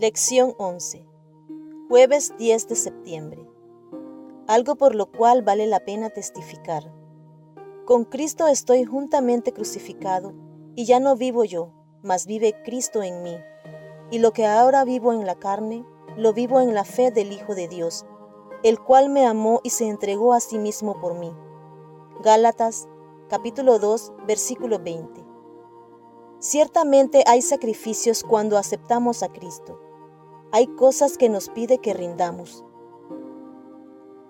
Lección 11. Jueves 10 de septiembre. Algo por lo cual vale la pena testificar. Con Cristo estoy juntamente crucificado, y ya no vivo yo, mas vive Cristo en mí. Y lo que ahora vivo en la carne, lo vivo en la fe del Hijo de Dios, el cual me amó y se entregó a sí mismo por mí. Gálatas capítulo 2, versículo 20. Ciertamente hay sacrificios cuando aceptamos a Cristo hay cosas que nos pide que rindamos.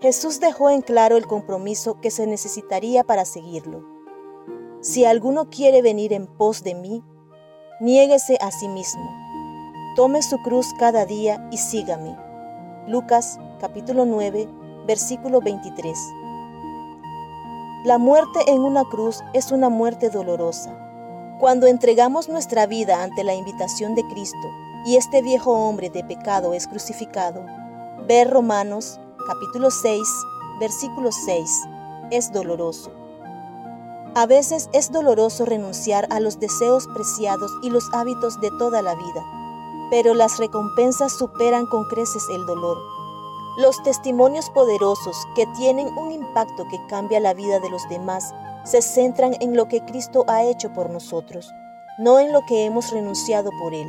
Jesús dejó en claro el compromiso que se necesitaría para seguirlo. Si alguno quiere venir en pos de mí, niéguese a sí mismo. Tome su cruz cada día y sígame. Lucas capítulo 9, versículo 23. La muerte en una cruz es una muerte dolorosa. Cuando entregamos nuestra vida ante la invitación de Cristo y este viejo hombre de pecado es crucificado. Ver Romanos capítulo 6, versículo 6. Es doloroso. A veces es doloroso renunciar a los deseos preciados y los hábitos de toda la vida, pero las recompensas superan con creces el dolor. Los testimonios poderosos que tienen un impacto que cambia la vida de los demás se centran en lo que Cristo ha hecho por nosotros, no en lo que hemos renunciado por Él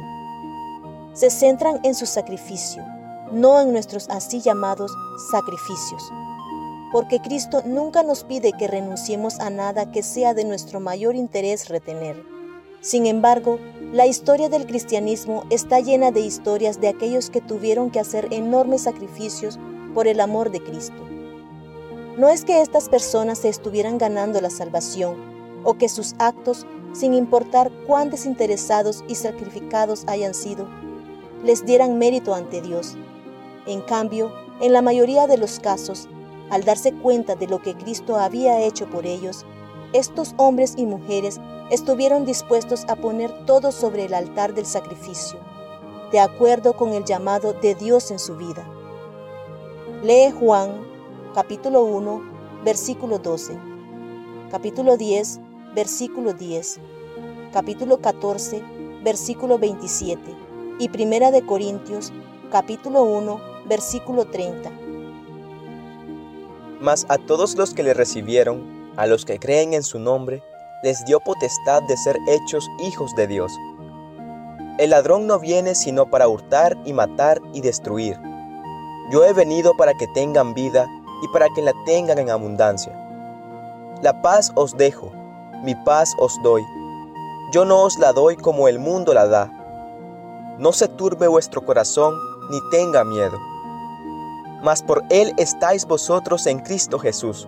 se centran en su sacrificio, no en nuestros así llamados sacrificios. Porque Cristo nunca nos pide que renunciemos a nada que sea de nuestro mayor interés retener. Sin embargo, la historia del cristianismo está llena de historias de aquellos que tuvieron que hacer enormes sacrificios por el amor de Cristo. No es que estas personas se estuvieran ganando la salvación o que sus actos, sin importar cuán desinteresados y sacrificados hayan sido, les dieran mérito ante Dios. En cambio, en la mayoría de los casos, al darse cuenta de lo que Cristo había hecho por ellos, estos hombres y mujeres estuvieron dispuestos a poner todo sobre el altar del sacrificio, de acuerdo con el llamado de Dios en su vida. Lee Juan, capítulo 1, versículo 12, capítulo 10, versículo 10, capítulo 14, versículo 27 y Primera de Corintios, capítulo 1, versículo 30. Mas a todos los que le recibieron, a los que creen en su nombre, les dio potestad de ser hechos hijos de Dios. El ladrón no viene sino para hurtar y matar y destruir. Yo he venido para que tengan vida y para que la tengan en abundancia. La paz os dejo, mi paz os doy. Yo no os la doy como el mundo la da. No se turbe vuestro corazón, ni tenga miedo. Mas por Él estáis vosotros en Cristo Jesús,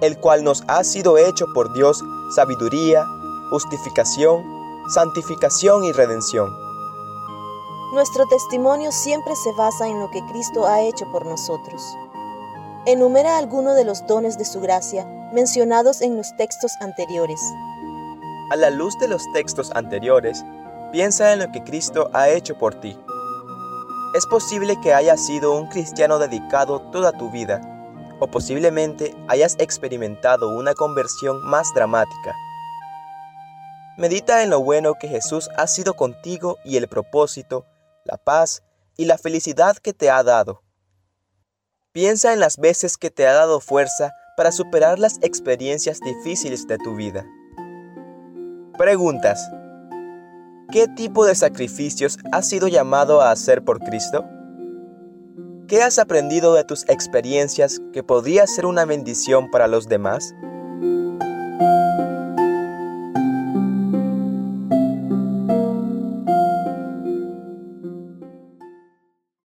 el cual nos ha sido hecho por Dios sabiduría, justificación, santificación y redención. Nuestro testimonio siempre se basa en lo que Cristo ha hecho por nosotros. Enumera algunos de los dones de su gracia mencionados en los textos anteriores. A la luz de los textos anteriores, Piensa en lo que Cristo ha hecho por ti. Es posible que hayas sido un cristiano dedicado toda tu vida, o posiblemente hayas experimentado una conversión más dramática. Medita en lo bueno que Jesús ha sido contigo y el propósito, la paz y la felicidad que te ha dado. Piensa en las veces que te ha dado fuerza para superar las experiencias difíciles de tu vida. Preguntas. ¿Qué tipo de sacrificios has sido llamado a hacer por Cristo? ¿Qué has aprendido de tus experiencias que podría ser una bendición para los demás?